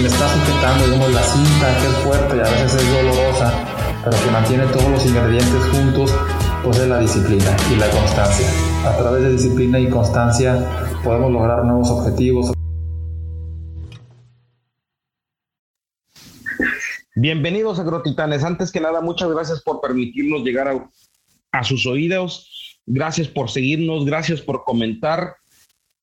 que está sujetando, digamos, la cinta que es fuerte y a veces es dolorosa, pero que mantiene todos los ingredientes juntos, pues es la disciplina y la constancia. A través de disciplina y constancia podemos lograr nuevos objetivos. Bienvenidos a Grotitanes. Antes que nada, muchas gracias por permitirnos llegar a, a sus oídos. Gracias por seguirnos, gracias por comentar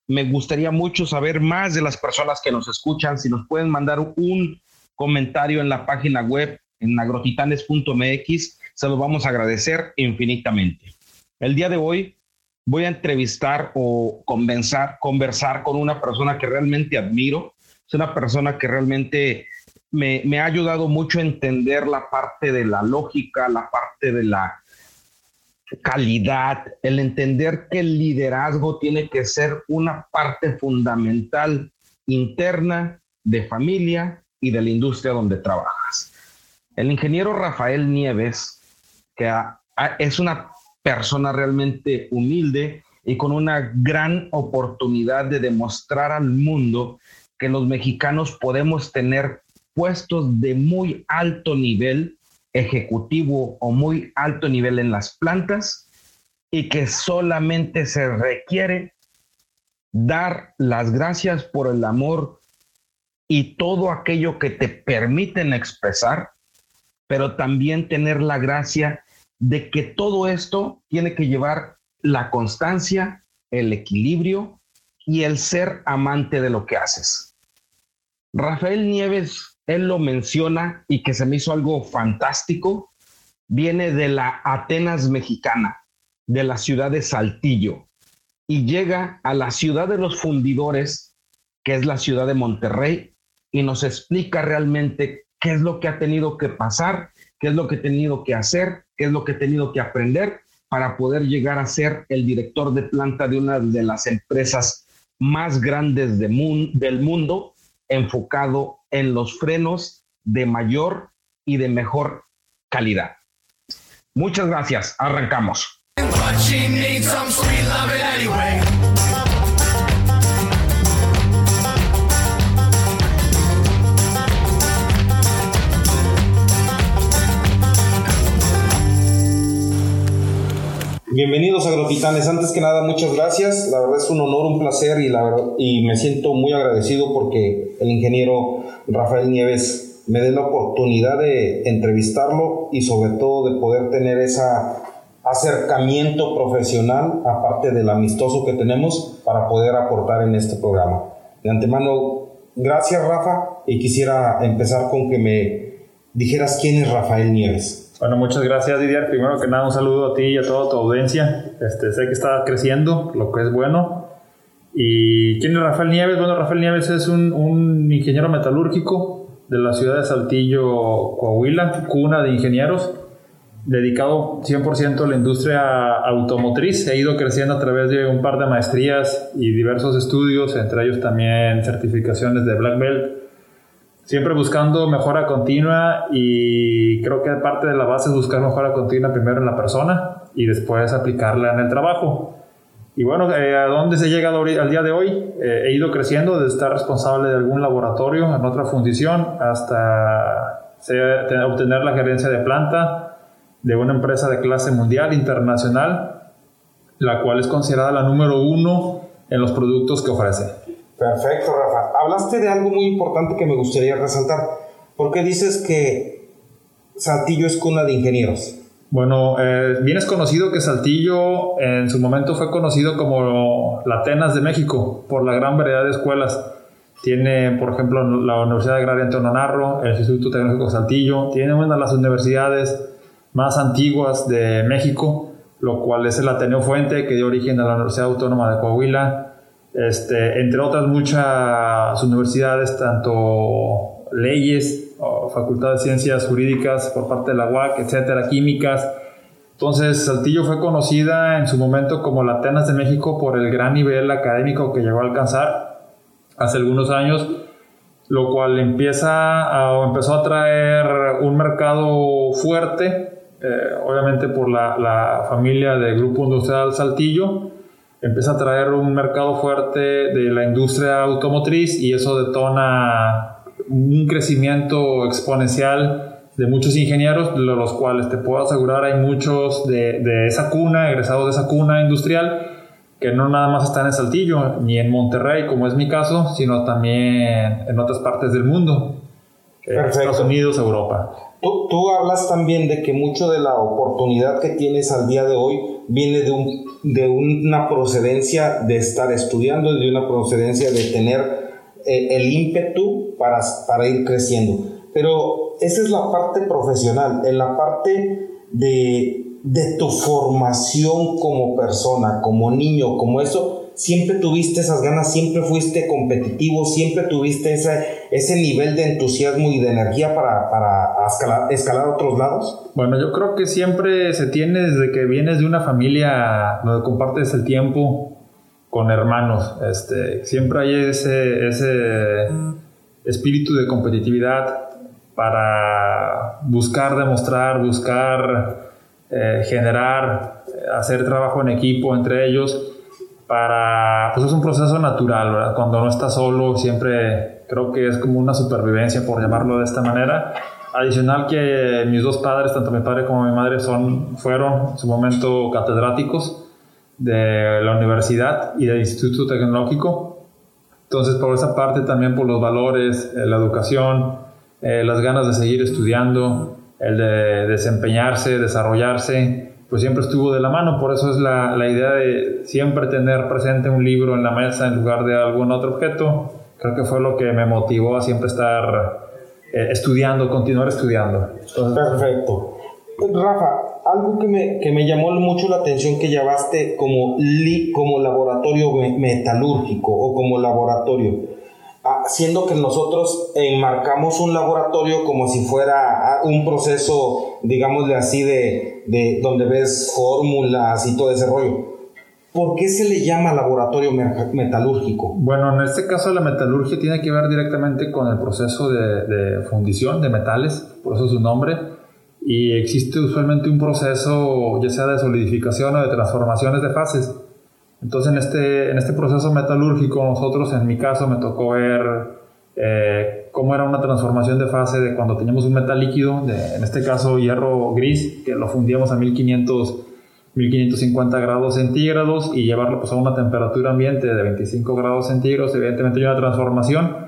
me gustaría mucho saber más de las personas que nos escuchan. Si nos pueden mandar un comentario en la página web en agrotitanes.mx, se los vamos a agradecer infinitamente. El día de hoy voy a entrevistar o conversar, conversar con una persona que realmente admiro. Es una persona que realmente me, me ha ayudado mucho a entender la parte de la lógica, la parte de la calidad, el entender que el liderazgo tiene que ser una parte fundamental interna de familia y de la industria donde trabajas. El ingeniero Rafael Nieves, que es una persona realmente humilde y con una gran oportunidad de demostrar al mundo que los mexicanos podemos tener puestos de muy alto nivel ejecutivo o muy alto nivel en las plantas y que solamente se requiere dar las gracias por el amor y todo aquello que te permiten expresar, pero también tener la gracia de que todo esto tiene que llevar la constancia, el equilibrio y el ser amante de lo que haces. Rafael Nieves él lo menciona y que se me hizo algo fantástico, viene de la Atenas mexicana, de la ciudad de Saltillo, y llega a la ciudad de los fundidores, que es la ciudad de Monterrey, y nos explica realmente qué es lo que ha tenido que pasar, qué es lo que ha tenido que hacer, qué es lo que ha tenido que aprender para poder llegar a ser el director de planta de una de las empresas más grandes del mundo enfocado en los frenos de mayor y de mejor calidad. Muchas gracias, arrancamos. Bienvenidos a Agrotitanes. Antes que nada, muchas gracias. La verdad es un honor, un placer y, me siento muy agradecido porque el ingeniero Rafael Nieves me dé la oportunidad de entrevistarlo y sobre todo de poder tener ese acercamiento profesional, aparte del amistoso que tenemos, para poder aportar en este programa. De antemano, gracias Rafa y quisiera empezar con que me dijeras quién es Rafael Nieves. Bueno, muchas gracias Didier. Primero que nada, un saludo a ti y a toda tu audiencia. Este, sé que está creciendo, lo que es bueno. ¿Y quién es Rafael Nieves? Bueno, Rafael Nieves es un, un ingeniero metalúrgico de la ciudad de Saltillo, Coahuila, cuna de ingenieros, dedicado 100% a la industria automotriz. He ido creciendo a través de un par de maestrías y diversos estudios, entre ellos también certificaciones de Black Belt siempre buscando mejora continua y creo que parte de la base es buscar mejora continua primero en la persona y después aplicarla en el trabajo. Y bueno, eh, ¿a dónde se llega al día de hoy? Eh, he ido creciendo de estar responsable de algún laboratorio en otra fundición hasta obtener la gerencia de planta de una empresa de clase mundial, internacional, la cual es considerada la número uno en los productos que ofrece. Perfecto, Rafa. Hablaste de algo muy importante que me gustaría resaltar. ¿Por qué dices que Saltillo es cuna de ingenieros? Bueno, eh, bien es conocido que Saltillo en su momento fue conocido como la Atenas de México por la gran variedad de escuelas. Tiene, por ejemplo, la Universidad Agraria en Tonanarro, el Instituto Tecnológico Saltillo, tiene una de las universidades más antiguas de México, lo cual es el Ateneo Fuente, que dio origen a la Universidad Autónoma de Coahuila, este, entre otras muchas universidades, tanto leyes, facultad de ciencias jurídicas por parte de la UAC, etcétera, químicas. Entonces, Saltillo fue conocida en su momento como la Atenas de México por el gran nivel académico que llegó a alcanzar hace algunos años, lo cual empieza a, empezó a traer un mercado fuerte, eh, obviamente por la, la familia del Grupo Industrial Saltillo, empieza a traer un mercado fuerte de la industria automotriz y eso detona un crecimiento exponencial de muchos ingenieros, de los cuales te puedo asegurar hay muchos de, de esa cuna, egresados de esa cuna industrial, que no nada más están en Saltillo, ni en Monterrey, como es mi caso, sino también en otras partes del mundo, eh, Estados Unidos, Europa. Tú, tú, hablas también de que mucho de la oportunidad que tienes al día de hoy viene de, un, de una procedencia de estar estudiando, de una procedencia de tener eh, el ímpetu para, para ir creciendo. Pero esa es la parte profesional, en la parte de de tu formación como persona, como niño, como eso, siempre tuviste esas ganas, siempre fuiste competitivo, siempre tuviste ese, ese nivel de entusiasmo y de energía para, para escalar, otros lados? Bueno, yo creo que siempre se tiene desde que vienes de una familia donde compartes el tiempo con hermanos. Este, siempre hay ese, ese espíritu de competitividad para buscar demostrar, buscar eh, generar, hacer trabajo en equipo entre ellos para, pues es un proceso natural, ¿verdad? Cuando no estás solo, siempre creo que es como una supervivencia, por llamarlo de esta manera. Adicional que mis dos padres, tanto mi padre como mi madre, son, fueron en su momento catedráticos de la universidad y del Instituto Tecnológico. Entonces, por esa parte, también por los valores, eh, la educación, las ganas de seguir estudiando, el de desempeñarse, desarrollarse, pues siempre estuvo de la mano. Por eso es la, la, idea de siempre tener presente un libro en la mesa en lugar de algún otro objeto. Creo que fue lo que me motivó a siempre estar eh, estudiando, continuar estudiando. Perfecto. Rafa, algo que me, que me, llamó mucho la atención que llamaste como, li, como laboratorio metalúrgico o como laboratorio siendo que nosotros enmarcamos un laboratorio como si fuera un proceso, digámosle así, de, de donde ves fórmulas y todo ese rollo. ¿Por qué se le llama laboratorio metalúrgico? Bueno, en este caso la metalurgia tiene que ver directamente con el proceso de, de fundición de metales, por eso su nombre, y existe usualmente un proceso ya sea de solidificación o de transformaciones de fases. Entonces en este, en este proceso metalúrgico nosotros, en mi caso, me tocó ver eh, cómo era una transformación de fase de cuando teníamos un metal líquido, en este caso hierro gris, que lo fundíamos a 1500, 1550 grados centígrados y llevarlo pues, a una temperatura ambiente de 25 grados centígrados, evidentemente hay una transformación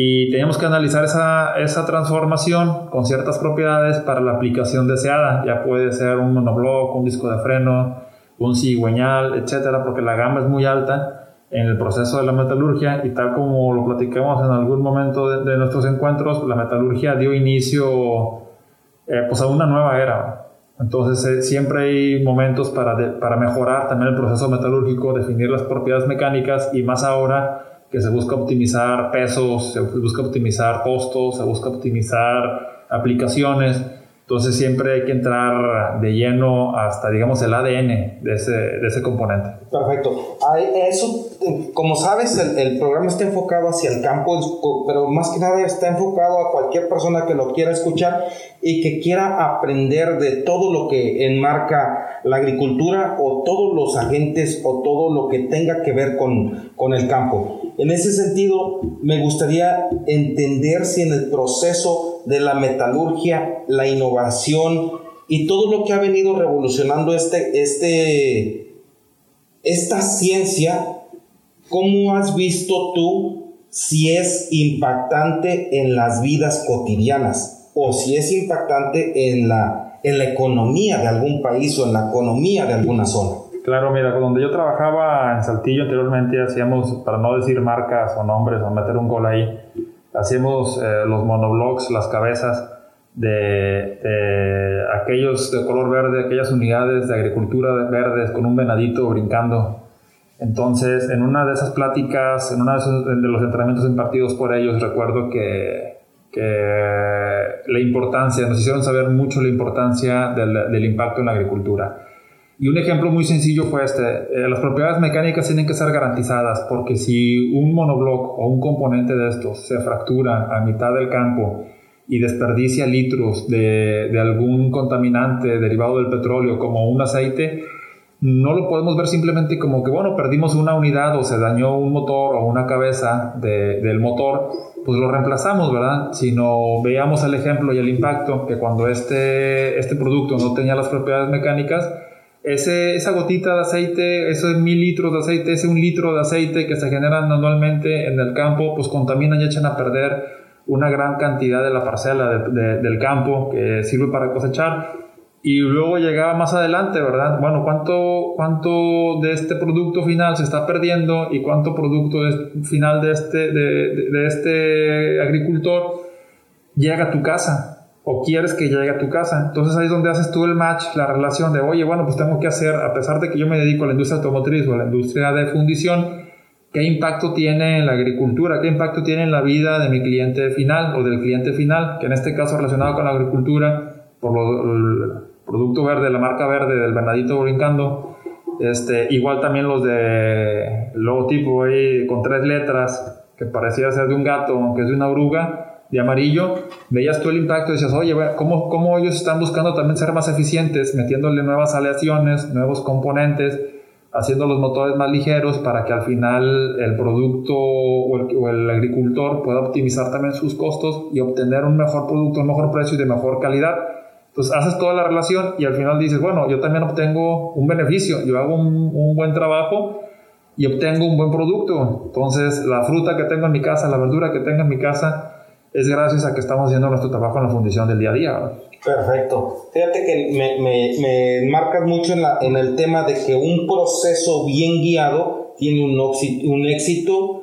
y teníamos que analizar esa, esa transformación con ciertas propiedades para la aplicación deseada, ya puede ser un monobloc, un disco de freno, un cigüeñal, etcétera, porque la gama es muy alta en el proceso de la metalurgia y tal como lo platicamos en algún momento de, nuestros encuentros, la metalurgia dio inicio eh, pues a una nueva era. Entonces eh, siempre hay momentos para, para mejorar también el proceso metalúrgico, definir las propiedades mecánicas y más ahora que se busca optimizar pesos, se busca optimizar costos, se busca optimizar aplicaciones. Entonces siempre hay que entrar de lleno hasta, digamos, el ADN de ese, de ese componente. Perfecto. Eso, como sabes, el, el, programa está enfocado hacia el campo, pero más que nada está enfocado a cualquier persona que lo quiera escuchar y que quiera aprender de todo lo que enmarca la agricultura o todos los agentes o todo lo que tenga que ver con, con el campo. En ese sentido, me gustaría entender si en el proceso de la metalurgia, la innovación y todo lo que ha venido revolucionando este, este, esta ciencia, ¿cómo has visto tú si es impactante en las vidas cotidianas o si es impactante en la, en la economía de algún país o en la economía de alguna zona? Claro, mira, donde yo trabajaba en Saltillo anteriormente hacíamos, para no decir marcas o nombres o meter un gol ahí, hacíamos eh, los monoblocks, las cabezas de, aquellos de color verde, aquellas unidades de agricultura verdes con un venadito brincando. Entonces, en una de esas pláticas, en uno de, los entrenamientos impartidos por ellos, recuerdo que, que la importancia, nos hicieron saber mucho la importancia del, del impacto en la agricultura. Y un ejemplo muy sencillo fue este. Eh, las propiedades mecánicas tienen que ser garantizadas porque si un monobloc o un componente de estos se fractura a mitad del campo y desperdicia litros de, de algún contaminante derivado del petróleo como un aceite, no lo podemos ver simplemente como que, bueno, perdimos una unidad o se dañó un motor o una cabeza del motor, pues lo reemplazamos, ¿verdad? Sino veamos el ejemplo y el impacto que cuando este, este producto no tenía las propiedades mecánicas, ese, esa gotita de aceite, esos mil litros de aceite, ese un litro de aceite que se generan anualmente en el campo, pues contaminan y echan a perder una gran cantidad de la parcela del campo que sirve para cosechar y luego llegaba más adelante, ¿verdad? Bueno, ¿cuánto, ¿cuánto de este producto final se está perdiendo y cuánto producto final de este, de, de, este agricultor llega a tu casa? O quieres que llegue a tu casa. Entonces ahí es donde haces tú el match, la relación de, oye, bueno, pues tengo que hacer, a pesar de que yo me dedico a la industria automotriz o a la industria de fundición, ¿qué impacto tiene en la agricultura? ¿Qué impacto tiene en la vida de mi cliente final o del cliente final? Que en este caso relacionado con la agricultura, por lo, producto verde, la marca verde del Bernadito brincando. Este, igual también los de logotipo ahí con tres letras, que parecía ser de un gato, aunque es de una oruga, de amarillo. Veías tú el impacto y decías, oye, ¿cómo, ¿cómo ellos están buscando también ser más eficientes, metiéndole nuevas aleaciones, nuevos componentes, haciendo los motores más ligeros para que al final el producto o el, o el agricultor pueda optimizar también sus costos y obtener un mejor producto, un mejor precio y de mejor calidad? Entonces haces toda la relación y al final dices, bueno, yo también obtengo un beneficio, yo hago un, buen trabajo y obtengo un buen producto. Entonces la fruta que tengo en mi casa, la verdura que tengo en mi casa, es gracias a que estamos haciendo nuestro trabajo en la fundición del día a día. Perfecto. Fíjate que me, me, me marcas mucho en, la, en, el tema de que un proceso bien guiado tiene un, un éxito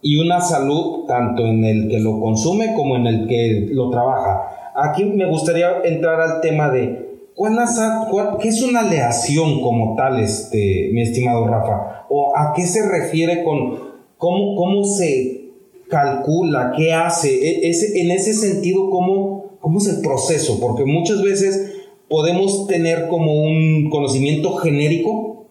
y una salud tanto en el que lo consume como en el que lo trabaja aquí me gustaría entrar al tema de ¿qué es una aleación como tal, este, mi estimado Rafa? ¿O a qué se refiere con cómo, cómo se calcula, qué hace? E, en ese sentido, ¿cómo, ¿cómo es el proceso? Porque muchas veces podemos tener como un conocimiento genérico,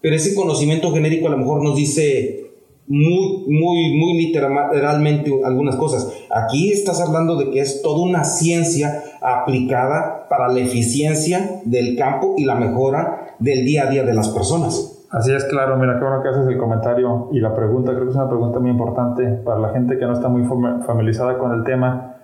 pero ese conocimiento genérico a lo mejor nos dice muy, muy, muy literalmente algunas cosas. Aquí estás hablando de que es toda una ciencia aplicada para la eficiencia del campo y la mejora del día a día de las personas. Así es, claro. Mira, qué bueno que haces el comentario y la pregunta. Creo que es una pregunta muy importante para la gente que no está muy familiarizada con el tema.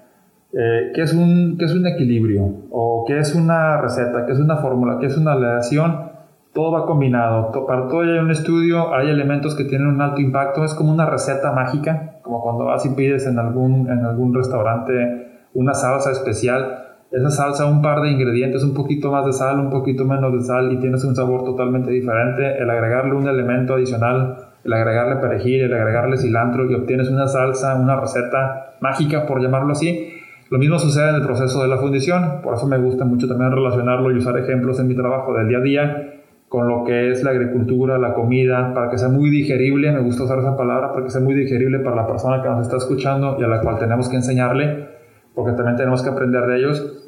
Eh, ¿qué, es un, ¿Qué es un equilibrio? ¿O qué es una receta? ¿Qué es una fórmula? ¿Qué es una aleación? todo va combinado. Para todo hay un estudio, hay elementos que tienen un alto impacto. Es como una receta mágica, como cuando vas y pides en algún, en algún restaurante una salsa especial. Esa salsa, un par de ingredientes, un poquito más de sal, un poquito menos de sal y tienes un sabor totalmente diferente. El agregarle un elemento adicional, el agregarle perejil, el agregarle cilantro y obtienes una salsa, una receta mágica, por llamarlo así. Lo mismo sucede en el proceso de la fundición, por eso me gusta mucho también relacionarlo y usar ejemplos en mi trabajo del día a día con lo que es la agricultura, la comida, para que sea muy digerible, me gusta usar esa palabra, para que sea muy digerible para la persona que nos está escuchando y a la cual tenemos que enseñarle, porque también tenemos que aprender de ellos.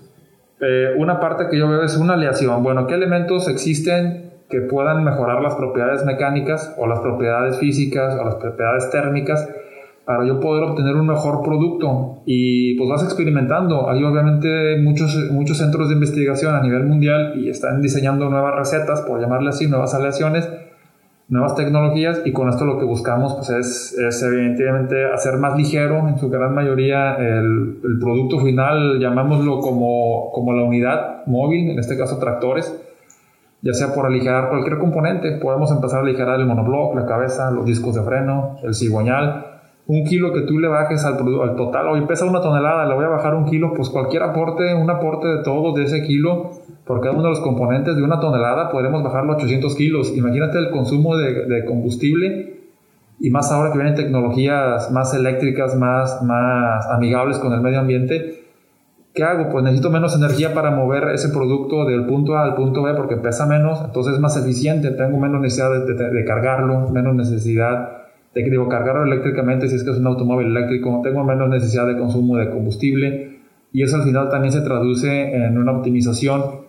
Eh, una parte que yo veo es una aleación. Bueno, ¿qué elementos existen que puedan mejorar las propiedades mecánicas o las propiedades físicas o las propiedades térmicas para yo poder obtener un mejor producto. Y pues vas experimentando. Hay obviamente muchos, muchos centros de investigación a nivel mundial y están diseñando nuevas recetas, por llamarle así, nuevas aleaciones, nuevas tecnologías. Y con esto lo que buscamos pues es, es evidentemente hacer más ligero en su gran mayoría el, el producto final, llamámoslo como, como la unidad móvil, en este caso tractores ya sea por aligerar cualquier componente, podemos empezar a aligerar el monobloc, la cabeza, los discos de freno, el cigüeñal, un kilo que tú le bajes al, al total, hoy pesa una tonelada, le voy a bajar un kilo, pues cualquier aporte, un aporte de todos de ese kilo, por cada uno de los componentes de una tonelada, podremos bajarlo a 800 kilos. Imagínate el consumo de, combustible y más ahora que vienen tecnologías más eléctricas, más, más amigables con el medio ambiente. ¿Qué hago? Pues necesito menos energía para mover ese producto del punto A al punto B porque pesa menos, entonces es más eficiente, tengo menos necesidad de cargarlo, menos necesidad digo, cargarlo eléctricamente si es que es un automóvil eléctrico, tengo menos necesidad de consumo de combustible y eso al final también se traduce en una optimización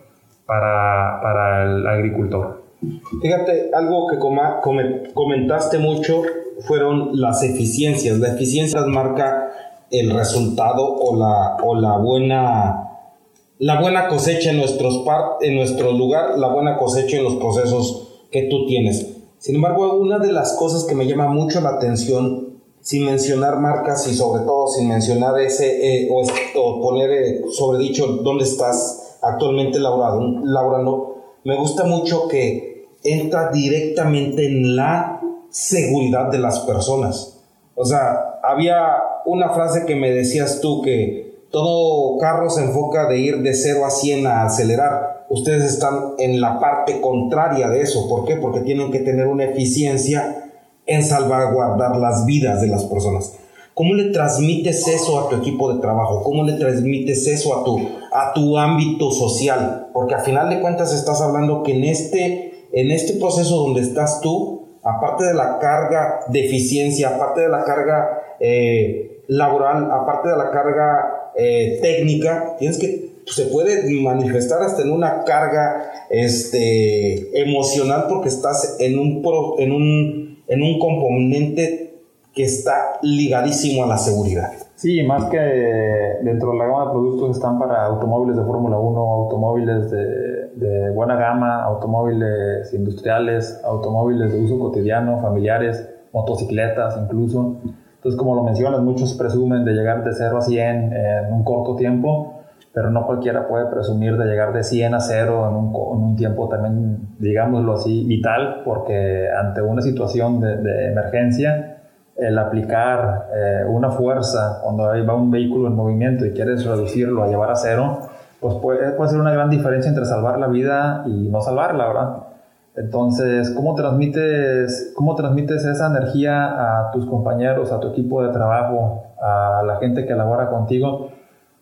para, para el agricultor. Fíjate, algo que comentaste mucho fueron las eficiencias. La eficiencia marca el resultado o la, o la buena la buena cosecha en, nuestros en nuestro lugar, la buena cosecha en los procesos que tú tienes. Sin embargo, una de las cosas que me llama mucho la atención, sin mencionar marcas y sobre todo sin mencionar ese, eh, o, poner eh, sobre dicho dónde estás actualmente laborando, me gusta mucho que entra directamente en la seguridad de las personas. O sea, había una frase que me decías tú que todo carro se enfoca de ir de 0 a 100 a acelerar. Ustedes están en la parte contraria de eso. ¿Por qué? Porque tienen que tener una eficiencia en salvaguardar las vidas de las personas. ¿Cómo le transmites eso a tu equipo de trabajo? ¿Cómo le transmites eso a tu, a tu ámbito social? Porque a final de cuentas estás hablando que en este, en este proceso donde estás tú, aparte de la carga de eficiencia, aparte de la carga eh, laboral, aparte de la carga eh, técnica, tienes que se puede manifestar hasta en una carga este, emocional porque estás en un, en, un, en un componente que está ligadísimo a la seguridad. Sí, más que dentro de la gama de productos están para automóviles de Fórmula 1, automóviles de, de, buena gama, automóviles industriales, automóviles de uso cotidiano, familiares, motocicletas incluso. Entonces, como lo mencionas, muchos presumen de llegar de 0 a 100 en un corto tiempo, pero no cualquiera puede presumir de llegar de 100 a 0 en un, en un tiempo también, digámoslo así, vital, porque ante una situación de, emergencia, el aplicar eh, una fuerza cuando ahí va un vehículo en movimiento y quieres reducirlo a llevar a cero, pues puede, puede ser una gran diferencia entre salvar la vida y no salvarla, ¿verdad? Entonces, ¿cómo transmites, ¿cómo transmites esa energía a tus compañeros, a tu equipo de trabajo, a la gente que labora contigo?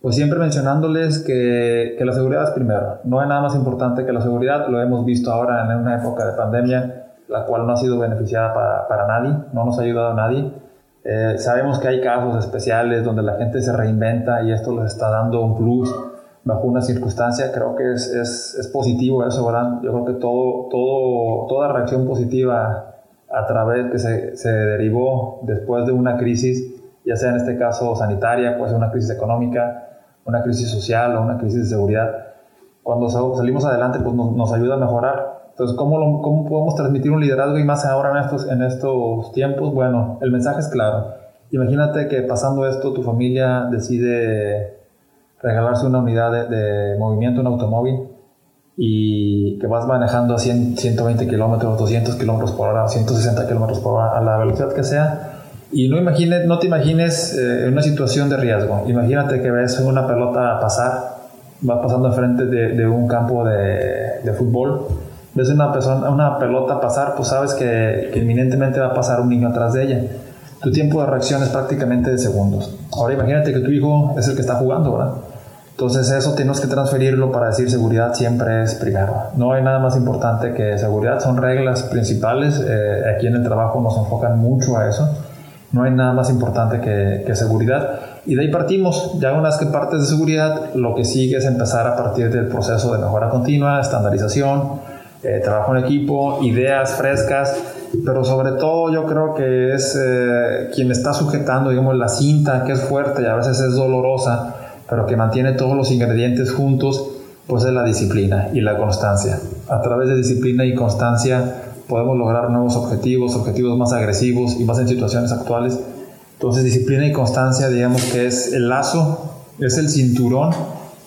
Pues siempre mencionándoles que, que la seguridad es primero. No hay nada más importante que la seguridad. Lo hemos visto ahora en una época de pandemia, la cual no ha sido beneficiada para, para nadie, no nos ha ayudado a nadie. Eh, sabemos que hay casos especiales donde la gente se reinventa y esto les está dando un plus bajo una circunstancia, creo que es, es, es, positivo eso, ¿verdad? Yo creo que todo, todo, toda reacción positiva a través que se, se derivó después de una crisis, ya sea en este caso sanitaria, puede ser una crisis económica, una crisis social o una crisis de seguridad, cuando salimos adelante pues nos, ayuda a mejorar. Entonces, ¿cómo, ¿cómo podemos transmitir un liderazgo y más ahora en estos, en estos tiempos? Bueno, el mensaje es claro. Imagínate que pasando esto tu familia decide regalarse una unidad de, movimiento, un automóvil, y que vas manejando a 100, 120 kilómetros, 200 kilómetros por hora, 160 kilómetros por hora, a la velocidad que sea, y no, imagines, no te imagines eh, en una situación de riesgo. Imagínate que ves una pelota pasar, va pasando enfrente de, de un campo de, de, fútbol, ves una, persona, una pelota pasar, pues sabes que, que inminentemente va a pasar un niño atrás de ella. Tu tiempo de reacción es prácticamente de segundos. Ahora imagínate que tu hijo es el que está jugando, ¿verdad? Entonces eso tenemos que transferirlo para decir seguridad siempre es primero. No hay nada más importante que seguridad, son reglas principales. Eh, aquí en el trabajo nos enfocan mucho a eso. No hay nada más importante que, seguridad. Y de ahí partimos. Ya una vez que partes de seguridad, lo que sigue es empezar a partir del proceso de mejora continua, estandarización, eh, trabajo en equipo, ideas frescas, pero sobre todo yo creo que es eh, quien está sujetando, digamos, la cinta que es fuerte y a veces es dolorosa pero que mantiene todos los ingredientes juntos, pues es la disciplina y la constancia. A través de disciplina y constancia podemos lograr nuevos objetivos, objetivos más agresivos y más en situaciones actuales. Entonces disciplina y constancia, digamos que es el lazo, es el cinturón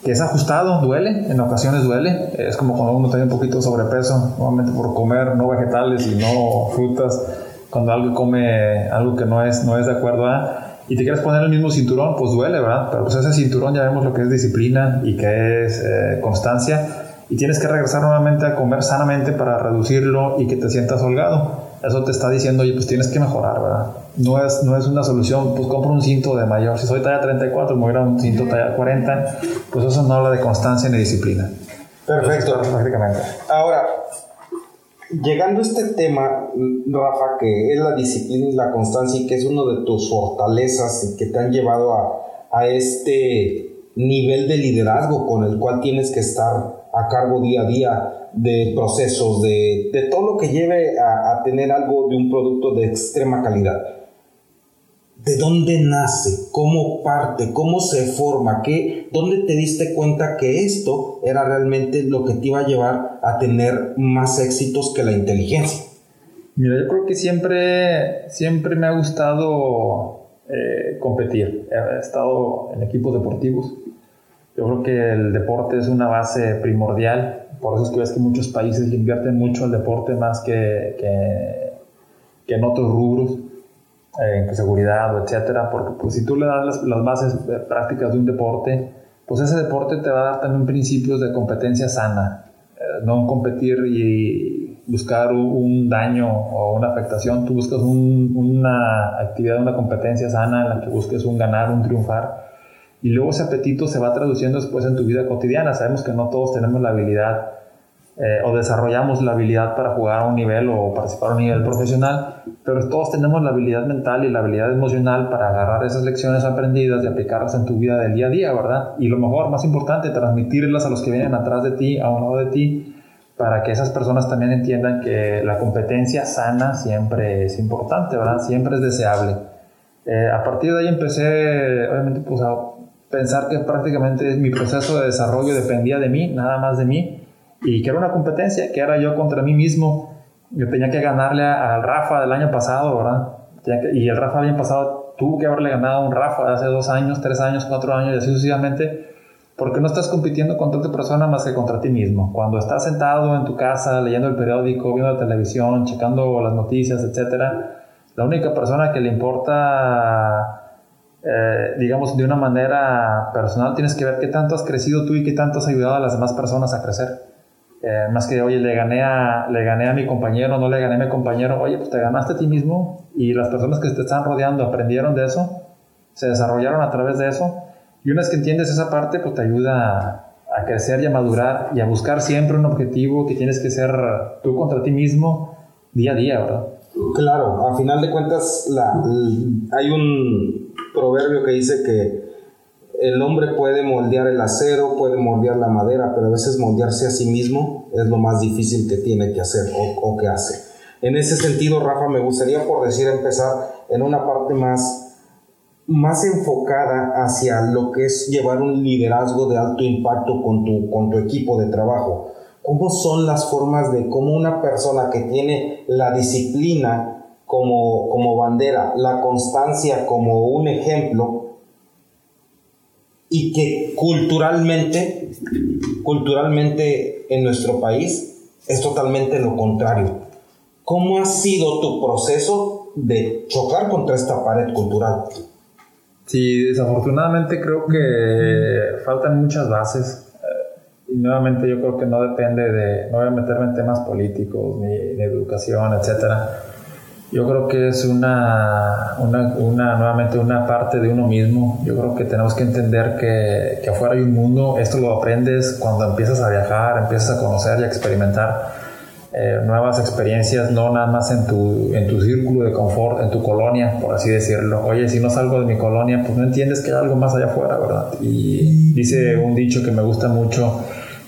que es ajustado, duele, en ocasiones duele, es como cuando uno tiene un poquito de sobrepeso, normalmente por comer no vegetales y no frutas, cuando alguien come algo que no es, no es de acuerdo a y te quieres poner el mismo cinturón, pues duele, ¿verdad? Pero pues ese cinturón ya vemos lo que es disciplina y que es eh, constancia. Y tienes que regresar nuevamente a comer sanamente para reducirlo y que te sientas holgado. Eso te está diciendo, oye, pues tienes que mejorar, ¿verdad? No es, no es una solución, pues compro un cinto de mayor. Si soy talla 34, me voy a un cinto talla 40. Pues eso no habla de constancia ni disciplina. Perfecto. Prácticamente. Ahora, Llegando a este tema, Rafa, que es la disciplina y la constancia y que es uno de tus fortalezas y que te han llevado a, a este nivel de liderazgo con el cual tienes que estar a cargo día a día de procesos, de, de todo lo que lleve a, tener algo de un producto de extrema calidad. ¿De dónde nace? ¿Cómo parte? ¿Cómo se forma? ¿Qué, ¿Dónde te diste cuenta que esto era realmente lo que te iba a llevar a tener más éxitos que la inteligencia? Mira, yo creo que siempre, siempre me ha gustado eh, competir. He estado en equipos deportivos. Yo creo que el deporte es una base primordial. Por eso es que ves que muchos países invierten mucho al deporte más que, que, en otros rubros en seguridad etcétera, porque pues si tú le das las, las, bases eh, prácticas de un deporte, pues ese deporte te va a dar también principios de competencia sana, eh, no competir y buscar un daño o una afectación, tú buscas un, una actividad, una competencia sana en la que busques un ganar, un triunfar, y luego ese apetito se va traduciendo después en tu vida cotidiana, sabemos que no todos tenemos la habilidad eh, o desarrollamos la habilidad para jugar a un nivel o participar a un nivel profesional, pero todos tenemos la habilidad mental y la habilidad emocional para agarrar esas lecciones aprendidas y aplicarlas en tu vida del día a día, ¿verdad? Y lo mejor, más importante, transmitirlas a los que vienen atrás de ti, a un lado de ti, para que esas personas también entiendan que la competencia sana siempre es importante, ¿verdad? Siempre es deseable. Eh, a partir de ahí empecé, obviamente, pues a pensar que prácticamente mi proceso de desarrollo dependía de mí, nada más de mí y que era una competencia, que era yo contra mí mismo. Yo tenía que ganarle al Rafa del año pasado, ¿verdad? y el Rafa del año pasado tuvo que haberle ganado a un Rafa de hace dos años, tres años, cuatro años y así sucesivamente. Porque no estás compitiendo contra otra persona más que contra ti mismo. Cuando estás sentado en tu casa leyendo el periódico, viendo la televisión, checando las noticias, etcétera, la única persona que le importa, eh, digamos, de una manera personal, tienes que ver qué tanto has crecido tú y qué tanto has ayudado a las demás personas a crecer. Eh, más que, oye, le gané, a, le gané a mi compañero, no le gané a mi compañero, oye, pues te ganaste a ti mismo y las personas que te están rodeando aprendieron de eso, se desarrollaron a través de eso. Y una vez que entiendes esa parte, pues te ayuda a, a crecer y a madurar y a buscar siempre un objetivo que tienes que ser tú contra ti mismo día a día, ¿verdad? Claro, a final de cuentas la, hay un proverbio que dice que el hombre puede moldear el acero, puede moldear la madera, pero a veces moldearse a sí mismo es lo más difícil que tiene que hacer o, que hace. En ese sentido, Rafa, me gustaría, por decir, empezar en una parte más, más enfocada hacia lo que es llevar un liderazgo de alto impacto con tu, con tu equipo de trabajo. ¿Cómo son las formas de cómo una persona que tiene la disciplina como, como bandera, la constancia como un ejemplo, y que culturalmente, culturalmente en nuestro país es totalmente lo contrario. ¿Cómo ha sido tu proceso de chocar contra esta pared cultural? Sí, desafortunadamente creo que faltan muchas bases. Eh, y nuevamente yo creo que no depende de, no voy a meterme en temas políticos ni de educación, etcétera yo creo que es una, una, una, nuevamente una parte de uno mismo. Yo creo que tenemos que entender que, que, afuera hay un mundo. Esto lo aprendes cuando empiezas a viajar, empiezas a conocer y a experimentar eh, nuevas experiencias, no nada más en tu, en tu círculo de confort, en tu colonia, por así decirlo. Oye, si no salgo de mi colonia, pues no entiendes que hay algo más allá afuera, ¿verdad? Y dice un dicho que me gusta mucho,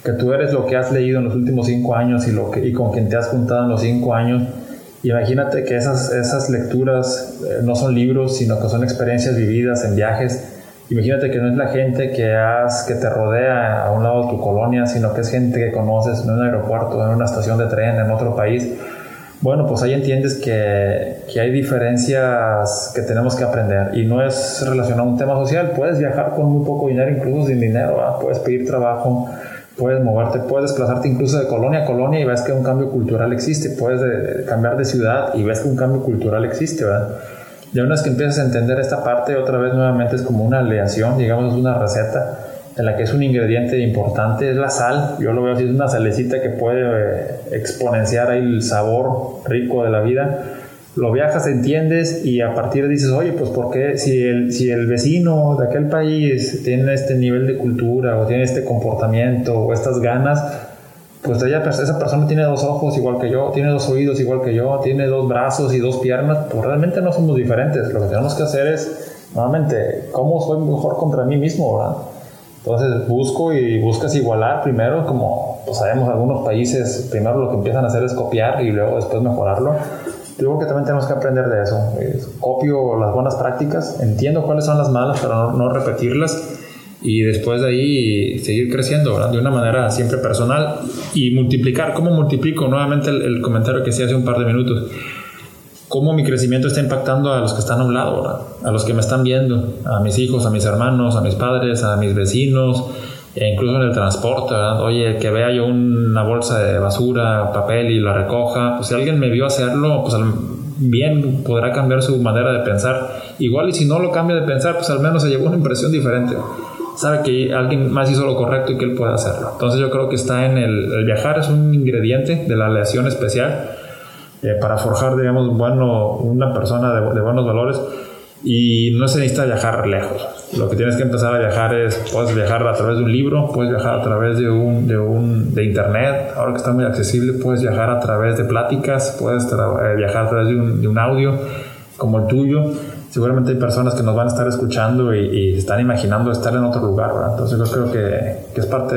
que tú eres lo que has leído en los últimos cinco años y, lo que, y con quien te has juntado en los cinco años Imagínate que esas, esas lecturas eh, no son libros, sino que son experiencias vividas en viajes. Imagínate que no es la gente que, has, que te rodea a un lado de tu colonia, sino que es gente que conoces en un aeropuerto, en una estación de tren, en otro país. Bueno, pues ahí entiendes que, que hay diferencias que tenemos que aprender y no es relacionado a un tema social. Puedes viajar con muy poco dinero, incluso sin dinero, puedes pedir trabajo, puedes moverte, puedes desplazarte incluso de colonia a colonia y ves que un cambio cultural existe, puedes de, cambiar de ciudad y ves que un cambio cultural existe, ¿verdad? Y una vez que empiezas a entender esta parte, otra vez nuevamente es como una aleación, digamos, es una receta en la que es un ingrediente importante, es la sal, yo lo veo así, es una salecita que puede eh, exponenciar el sabor rico de la vida lo viajas, entiendes y a partir de dices, oye, pues ¿por qué si el, si el vecino de aquel país tiene este nivel de cultura o tiene este comportamiento o estas ganas, pues ella, esa persona tiene dos ojos igual que yo, tiene dos oídos igual que yo, tiene dos brazos y dos piernas, pues realmente no somos diferentes. Lo que tenemos que hacer es, nuevamente, ¿cómo soy mejor contra mí mismo, verdad? Entonces busco y buscas igualar primero, como pues sabemos algunos países, primero lo que empiezan a hacer es copiar y luego después mejorarlo digo que también tenemos que aprender de eso. copio las buenas prácticas, entiendo cuáles son las malas para no, no repetirlas y después de ahí seguir creciendo ¿verdad? de una manera siempre personal y multiplicar. ¿Cómo multiplico? Nuevamente el, comentario que hice hace un par de minutos. ¿Cómo mi crecimiento está impactando a los que están a un lado, ¿verdad? a los que me están viendo, a mis hijos, a mis hermanos, a mis padres, a mis vecinos, e incluso en el transporte, ¿verdad? Oye, que vea yo una bolsa de basura, papel y la recoja, pues si alguien me vio hacerlo, pues bien podrá cambiar su manera de pensar. Igual y si no lo cambia de pensar, pues al menos se llevó una impresión diferente sabe que alguien más hizo lo correcto y que él puede hacerlo. Entonces yo creo que está en el, viajar es un ingrediente de la aleación especial eh, para forjar, digamos, bueno, una persona de, de, buenos valores y no se necesita viajar lejos. Lo que tienes que empezar a viajar es, puedes viajar a través de un libro, puedes viajar a través de un, de un, de internet, ahora que está muy accesible, puedes viajar a través de pláticas, puedes eh, viajar a través de un, de un audio como el tuyo seguramente hay personas que nos van a estar escuchando y, están imaginando estar en otro lugar, ¿verdad? Entonces yo creo que, que, es parte,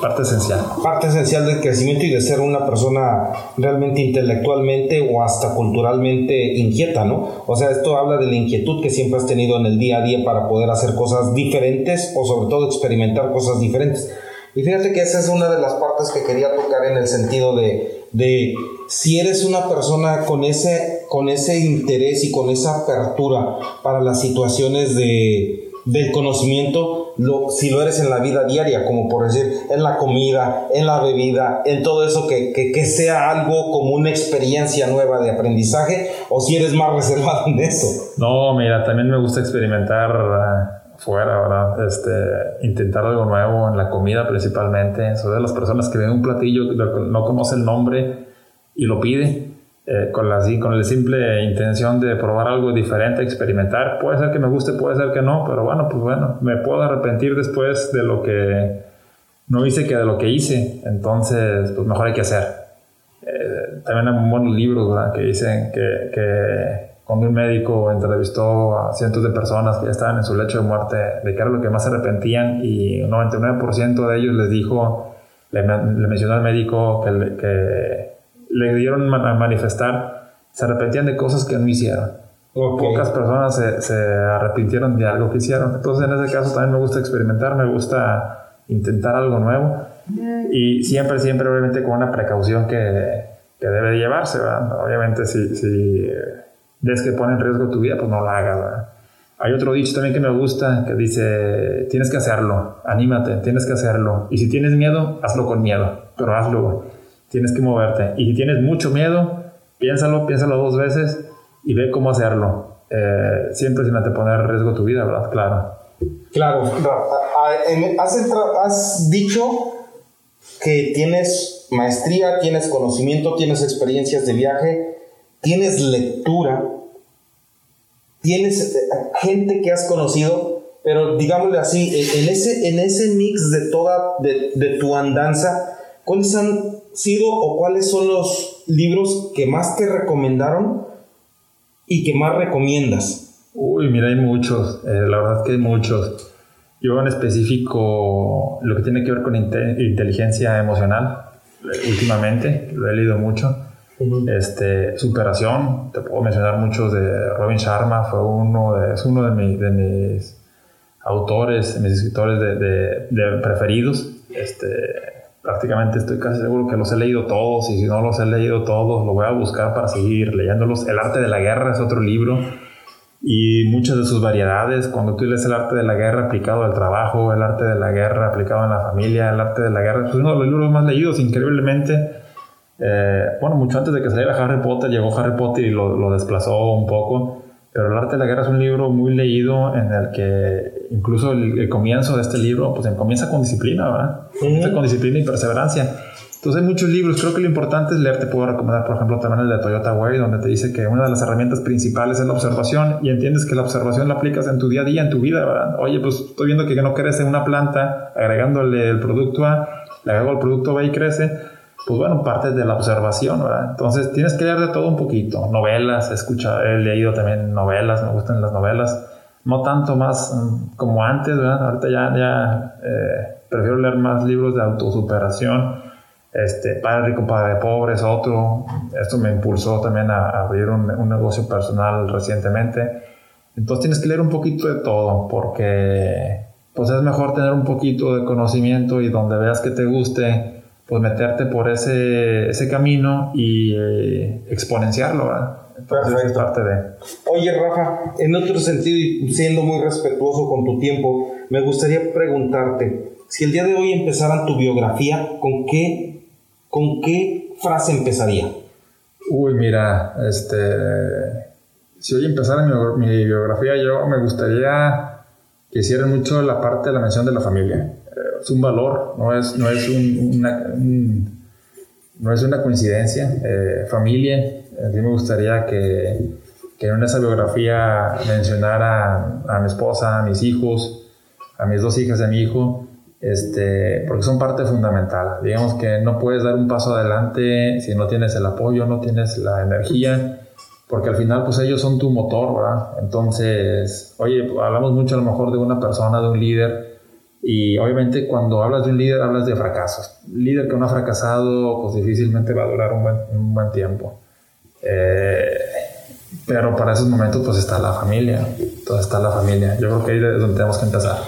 parte esencial. Parte esencial del crecimiento y de ser una persona realmente intelectualmente o hasta culturalmente inquieta, ¿no? O sea, esto habla de la inquietud que siempre has tenido en el día a día para poder hacer cosas diferentes o sobre todo experimentar cosas diferentes. Y fíjate que esa es una de las partes que quería tocar en el sentido de, de si eres una persona con ese, con ese interés y con esa apertura para las situaciones de, del conocimiento, lo, si lo eres en la vida diaria, como por decir, en la comida, en la bebida, en todo eso, que, que, sea algo como una experiencia nueva de aprendizaje, o si eres más reservado en eso. No, mira, también me gusta experimentar uh, fuera, ¿verdad? Este, intentar algo nuevo en la comida principalmente. Soy de las personas que ven un platillo, no conoce el nombre y lo pide eh, con, la, con la simple intención de probar algo diferente, experimentar. Puede ser que me guste, puede ser que no, pero bueno, pues bueno, me puedo arrepentir después de lo que no hice que de lo que hice. Entonces, pues mejor hay que hacer. Eh, también hay buenos libros que dicen que, que cuando un médico entrevistó a cientos de personas que ya estaban en su lecho de muerte, de qué era lo que más se arrepentían y un 99% de ellos les dijo, le, mencionó al médico que, que le dieron a manifestar, se arrepentían de cosas que no hicieron. Pocas personas se, se, arrepintieron de algo que hicieron. Entonces, en ese caso, también me gusta experimentar, me gusta intentar algo nuevo. Y siempre, siempre, obviamente, con una precaución que, que debe llevarse. Obviamente, si, si ves que pone en riesgo tu vida, pues no la hagas. Hay otro dicho también que me gusta que dice: tienes que hacerlo, anímate, tienes que hacerlo. Y si tienes miedo, hazlo con miedo, pero hazlo tienes que moverte. Y si tienes mucho miedo, piénsalo, piénsalo dos veces y ve cómo hacerlo. Eh, siempre sin anteponer en riesgo tu vida, ¿verdad? Claro. Claro. Has, has dicho que tienes maestría, tienes conocimiento, tienes experiencias de viaje, tienes lectura, tienes eh, gente que has conocido, pero digámosle así, en ese, en ese mix de toda, de, de tu andanza, ¿cuáles han sido o cuáles son los libros que más te recomendaron y que más recomiendas? Uy, mira, hay muchos, eh, la verdad es que hay muchos. Yo en específico, lo que tiene que ver con inteligencia emocional, eh, últimamente, lo he leído mucho. este, superación, te puedo mencionar muchos de Robin Sharma, fue uno de, es uno de, de mis autores, de mis escritores de, de preferidos. Este, prácticamente estoy casi seguro que los he leído todos y si no los he leído todos, lo voy a buscar para seguir leyéndolos. El arte de la guerra es otro libro y muchas de sus variedades. Cuando tú lees el arte de la guerra aplicado al trabajo, el arte de la guerra aplicado en la familia, el arte de la guerra, es uno de los libros más leídos, increíblemente. Eh, bueno, mucho antes de que saliera Harry Potter, llegó Harry Potter y lo desplazó un poco. Pero El arte de la guerra es un libro muy leído en el que incluso el, comienzo de este libro pues comienza con disciplina, ¿verdad? Comienza con disciplina y perseverancia. Entonces hay muchos libros, creo que lo importante es leer, te puedo recomendar por ejemplo también el de Toyota Way, donde te dice que una de las herramientas principales es la observación y entiendes que la observación la aplicas en tu día a día, en tu vida, ¿verdad? Oye, pues estoy viendo que no crece una planta, agregándole el producto A, le agrego el producto B y crece, pues bueno, parte de la observación, ¿verdad? Entonces tienes que leer de todo un poquito. Novelas, he, escuchado, he leído también novelas, me gustan las novelas. No tanto más mm, como antes, ¿verdad? Ahorita ya, ya eh, prefiero leer más libros de autosuperación. Este, Padre Rico, Padre Pobre es otro. Esto me impulsó también a, abrir un, un, negocio personal recientemente. Entonces tienes que leer un poquito de todo porque pues es mejor tener un poquito de conocimiento y donde veas que te guste, pues meterte por ese, ese camino y eh, exponenciarlo, ¿verdad? Entonces es parte de... Oye, Rafa, en otro sentido y siendo muy respetuoso con tu tiempo, me gustaría preguntarte, si el día de hoy empezaran tu biografía, ¿con qué, con qué frase empezaría? Uy, mira, este... Si hoy empezara mi, mi biografía, yo me gustaría que hicieron mucho la parte de la mención de la familia. Es un valor, no es, no es, una, no es una coincidencia. Eh, familia, a mí me gustaría que, que en esa biografía mencionara a mi esposa, a mis hijos, a mis dos hijas de mi hijo, este, porque son parte fundamental. Digamos que no puedes dar un paso adelante si no tienes el apoyo, no tienes la energía porque al final pues ellos son tu motor, ¿verdad? Entonces, oye, hablamos mucho a lo mejor de una persona, de un líder, y obviamente cuando hablas de un líder hablas de fracasos. líder que no ha fracasado pues difícilmente va a durar un buen, un buen tiempo. Eh, pero para esos momentos pues está la familia, entonces está la familia. Yo creo que ahí es donde tenemos que empezar.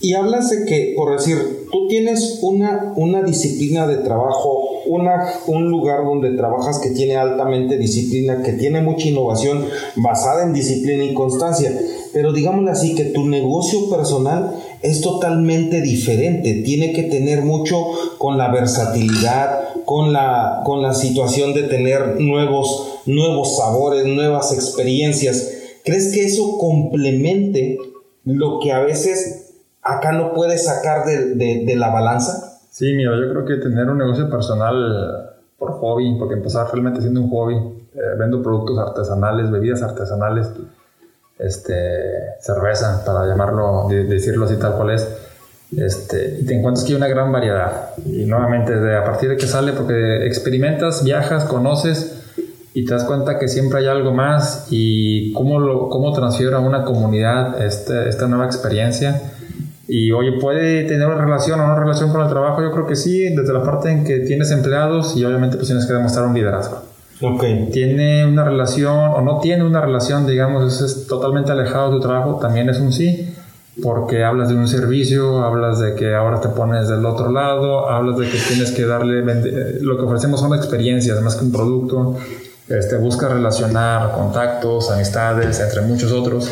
Y hablas de que, por decir, tú tienes una, una disciplina de trabajo, una, un lugar donde trabajas que tiene altamente disciplina, que tiene mucha innovación basada en disciplina y constancia, pero digámoslo así, que tu negocio personal es totalmente diferente, tiene que tener mucho con la versatilidad, con la, con la situación de tener nuevos, nuevos sabores, nuevas experiencias. ¿Crees que eso complemente lo que a veces acá no puedes sacar de, la balanza? Sí, mira, yo creo que tener un negocio personal por hobby, porque empezar realmente siendo un hobby, eh, vendo productos artesanales, bebidas artesanales, este, cerveza, para llamarlo, decirlo así tal cual es, este, y te encuentras que hay una gran variedad. Y nuevamente, de, a partir de que sale, porque experimentas, viajas, conoces y te das cuenta que siempre hay algo más y cómo, lo, cómo transfiero a una comunidad este, esta nueva experiencia y oye, ¿puede tener una relación o no relación con el trabajo? Yo creo que sí, desde la parte en que tienes empleados y obviamente pues tienes que demostrar un liderazgo. Okay. Tiene una relación o no tiene una relación, digamos, es totalmente alejado de tu trabajo, también es un sí, porque hablas de un servicio, hablas de que ahora te pones del otro lado, hablas de que tienes que darle, eh, lo que ofrecemos son experiencias más que un producto, este, busca relacionar contactos, amistades, entre muchos otros.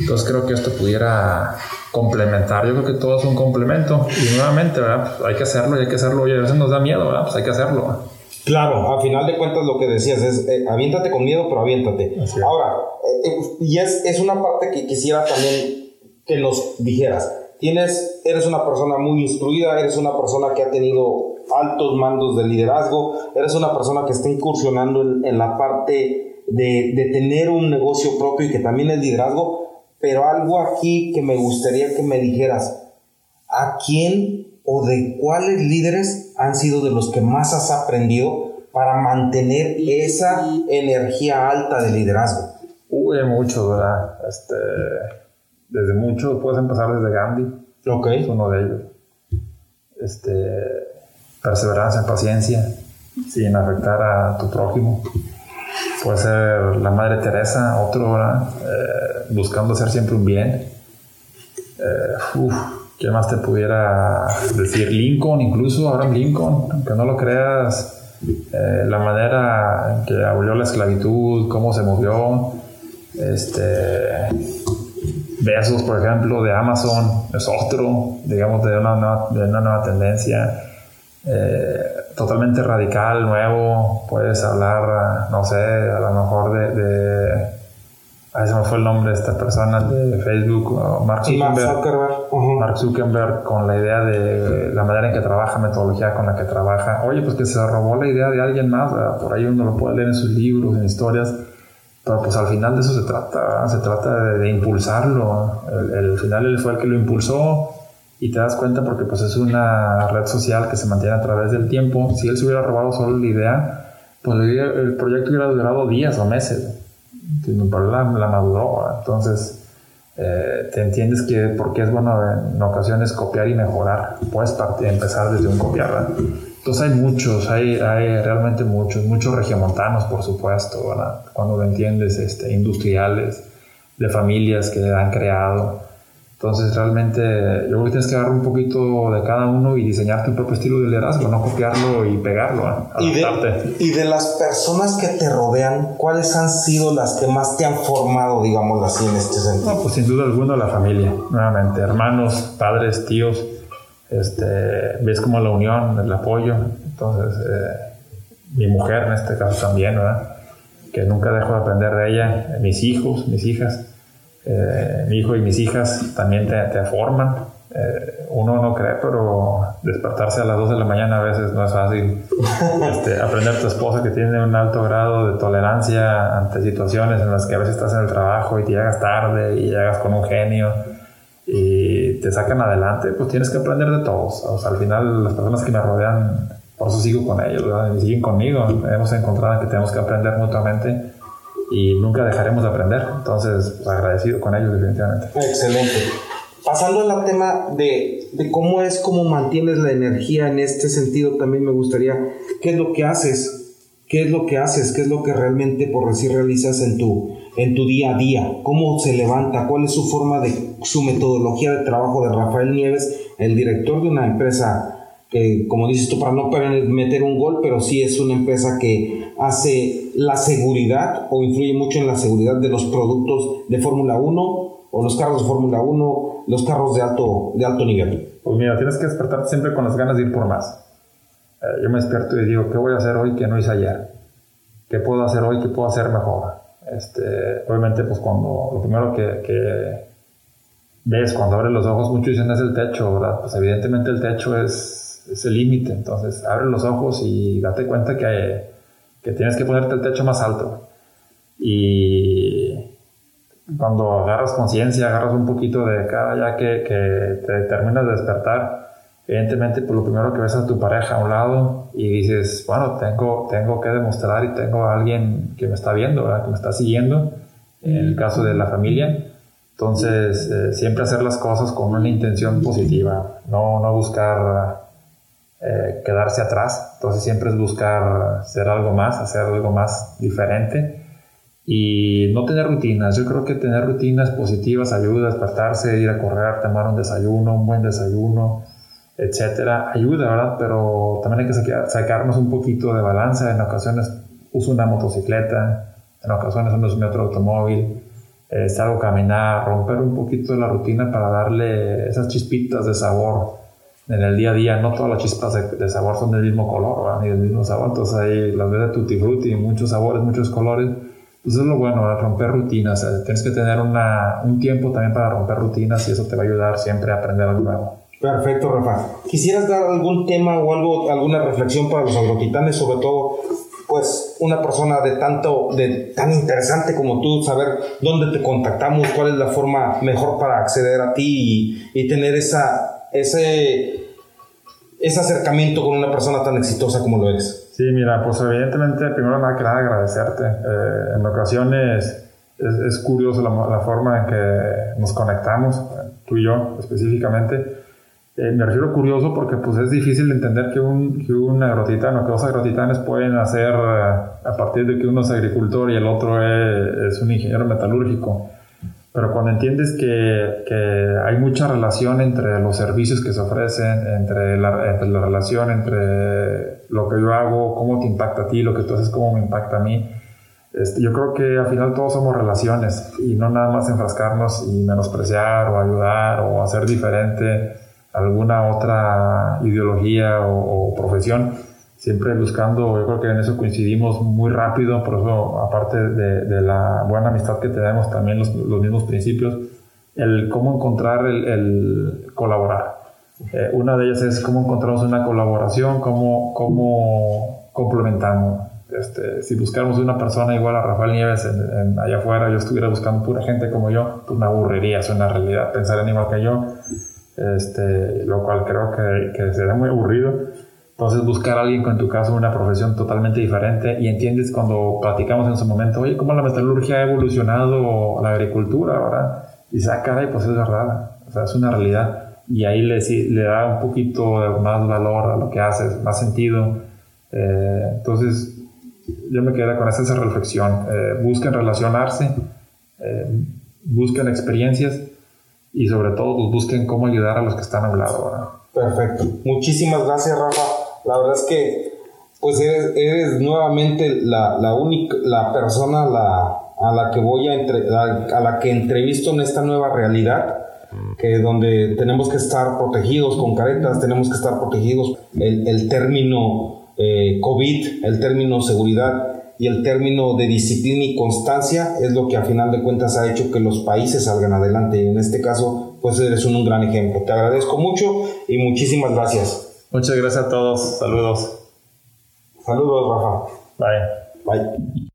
Entonces creo que esto pudiera complementar. Yo creo que todo es un complemento. Y nuevamente, ¿verdad? Pues hay que hacerlo y hay que hacerlo. Y a veces nos da miedo, ¿verdad? Pues hay que hacerlo. Claro, a final de cuentas lo que decías es, eh, aviéntate con miedo, pero aviéntate. Ahora, eh, eh, y es, es una parte que quisiera también que nos dijeras. Tienes, eres una persona muy instruida, eres una persona que ha tenido altos mandos de liderazgo, eres una persona que está incursionando en, en la parte de, de tener un negocio propio y que también es liderazgo, pero algo aquí que me gustaría que me dijeras, ¿a quién o de cuáles líderes han sido de los que más has aprendido para mantener esa energía alta de liderazgo? Uy, muchos, ¿verdad? Este, desde muchos, puedes empezar desde Gandhi. Ok. Es uno de ellos. Este, perseverancia, paciencia, sin afectar a tu prójimo puede ser la Madre Teresa, otro, eh, buscando hacer siempre un bien. Eh, uf, ¿qué más te pudiera decir? Lincoln, incluso Abraham Lincoln, aunque no lo creas, eh, la manera en que abolió la esclavitud, cómo se movió, este, Besos, por ejemplo, de Amazon, es otro, digamos, de una nueva, tendencia. Eh, totalmente radical, nuevo, puedes hablar, no sé, a lo mejor de ahí se me fue el nombre de esta persona de Facebook, Mark Zuckerberg, Mark Zuckerberg, con la idea de la manera en que trabaja, metodología con la que trabaja. Oye, pues que se robó la idea de alguien más, por ahí uno lo puede leer en sus libros, en historias, pero pues al final de eso se trata, se trata de, impulsarlo. El, el, final él fue el que lo impulsó y te das cuenta porque pues es una red social que se mantiene a través del tiempo. Si él se hubiera robado solo la idea, pues el proyecto hubiera durado días o meses. Pero la, la maduró. Entonces, eh, te entiendes que porque es bueno en ocasiones copiar y mejorar. Puedes partir, empezar desde un copiar. Entonces hay muchos, hay, hay realmente muchos, muchos regiomontanos, por supuesto, cuando lo entiendes, este, industriales, de familias que han creado. Entonces realmente yo creo que tienes que agarrar un poquito de cada uno y diseñar tu propio estilo de liderazgo, no copiarlo y pegarlo, ¿Y de, y de las personas que te rodean, ¿cuáles han sido las que más te han formado, digamos así, en este sentido? No, pues sin duda alguna la familia, nuevamente, hermanos, padres, tíos, este, ves como la unión, el apoyo, entonces eh, mi mujer en este caso también, ¿verdad? que nunca dejo de aprender de ella, mis hijos, mis hijas, eh, mi hijo y mis hijas también te, te forman. Eh, uno no cree, pero despertarse a las 2 de la mañana a veces no es fácil. Este, aprender a tu esposa que tiene un alto grado de tolerancia ante situaciones en las que a veces estás en el trabajo y te llegas tarde y llegas con un genio y te sacan adelante, pues tienes que aprender de todos. O sea, al final las personas que me rodean, por eso sigo con ellos, y siguen conmigo. Hemos encontrado que tenemos que aprender mutuamente y nunca dejaremos de aprender. Entonces, agradecido con ellos definitivamente. Excelente. Pasando al tema de, de, cómo es, cómo mantienes la energía en este sentido, también me gustaría, ¿qué es lo que haces? ¿Qué es lo que haces? ¿Qué es lo que realmente, por decir, realizas en tu, en tu día a día? ¿Cómo se levanta? ¿Cuál es su forma de, su metodología de trabajo de Rafael Nieves, el director de una empresa que, como dices tú, para no meter un gol, pero sí es una empresa que hace la seguridad o influye mucho en la seguridad de los productos de Fórmula 1 o los carros de Fórmula 1, los carros de alto, de alto nivel? Pues mira, tienes que despertarte siempre con las ganas de ir por más. Eh, yo me despierto y digo, ¿qué voy a hacer hoy que no hice ayer? ¿Qué puedo hacer hoy que puedo hacer mejor? Este, obviamente, pues cuando lo primero que, que ves cuando abres los ojos, muchos dicen es el techo, ¿verdad? Pues evidentemente el techo es es el límite. Entonces, abre los ojos y date cuenta que, que tienes que ponerte el techo más alto. Y cuando agarras conciencia, agarras un poquito de cada ya que, que te terminas de despertar, evidentemente, pues lo primero que ves a tu pareja a un lado y dices, bueno, tengo, tengo que demostrar y tengo a alguien que me está viendo, que me está siguiendo, en el caso de la familia. Entonces, eh, siempre hacer las cosas con una intención positiva, no, no buscar eh, quedarse atrás. Entonces siempre es buscar hacer algo más, hacer algo más diferente y no tener rutinas. Yo creo que tener rutinas positivas ayuda a despertarse, ir a correr, tomar un desayuno, un buen desayuno, etcétera. Ayuda, ¿verdad? Pero también hay que sacarnos un poquito de balanza. En ocasiones uso una motocicleta, en ocasiones uso mi otro automóvil. Eh, salgo a caminar, romper un poquito la rutina para darle esas chispitas de sabor en el día a día no todas las chispas de, sabor son del mismo color, ni del mismo sabor, entonces hay las de tutti frutti, muchos sabores, muchos colores, pues es lo bueno, romper rutinas, tienes que tener una, un tiempo también para romper rutinas y eso te va a ayudar siempre a aprender algo nuevo. Perfecto, Rafa. ¿Quisieras dar algún tema o algo, alguna reflexión para los agrotitanes, sobre todo pues una persona de tanto, de tan interesante como tú, saber dónde te contactamos, cuál es la forma mejor para acceder a ti y, y tener esa, ese ese acercamiento con una persona tan exitosa como lo eres? Sí, mira, pues evidentemente, primero nada que nada agradecerte. Eh, en ocasiones es, curioso la, forma en que nos conectamos, tú y yo específicamente. Eh, me refiero curioso porque pues es difícil entender que un, que un agrotitano, que dos agrotitanes pueden hacer eh, a partir de que uno es agricultor y el otro es un ingeniero metalúrgico. Pero cuando entiendes que, que, hay mucha relación entre los servicios que se ofrecen, entre la, relación entre lo que yo hago, cómo te impacta a ti, lo que tú haces, cómo me impacta a mí, este, yo creo que al final todos somos relaciones y no nada más enfrascarnos y menospreciar o ayudar o hacer diferente alguna otra ideología o, o profesión siempre buscando, yo creo que en eso coincidimos muy rápido, por eso aparte de, la buena amistad que tenemos, también los, los mismos principios, el cómo encontrar el, el colaborar. Eh, una de ellas es cómo encontramos una colaboración, cómo, cómo complementamos. Este, si buscáramos una persona igual a Rafael Nieves en, allá afuera, yo estuviera buscando pura gente como yo, pues me aburriría, es una realidad pensar en igual que yo, este, lo cual creo que, que sería muy aburrido entonces buscar a alguien con tu caso una profesión totalmente diferente y entiendes cuando platicamos en su momento, oye, ¿cómo la metalurgia ha evolucionado la agricultura ahora? Y dices, ah, caray, pues es verdad, o sea, es una realidad. y ahí le, le da un poquito más valor a lo que haces, más sentido. Eh, entonces, yo me quedé con esa, esa reflexión. Eh, busquen relacionarse, eh, busquen experiencias y sobre todo pues, busquen cómo ayudar a los que están a un lado. Perfecto. Muchísimas gracias, Rafa. La verdad es que pues eres, eres nuevamente la, la única, la persona la, a la que voy a, entre, a la que entrevisto en esta nueva realidad que donde tenemos que estar protegidos con caretas, tenemos que estar protegidos el, el término eh, COVID, el término seguridad y el término de disciplina y constancia es lo que a final de cuentas ha hecho que los países salgan adelante y en este caso pues eres un, un gran ejemplo. Te agradezco mucho y muchísimas gracias. Muchas gracias a todos. Saludos. Saludos, Rafa. Bye. Bye.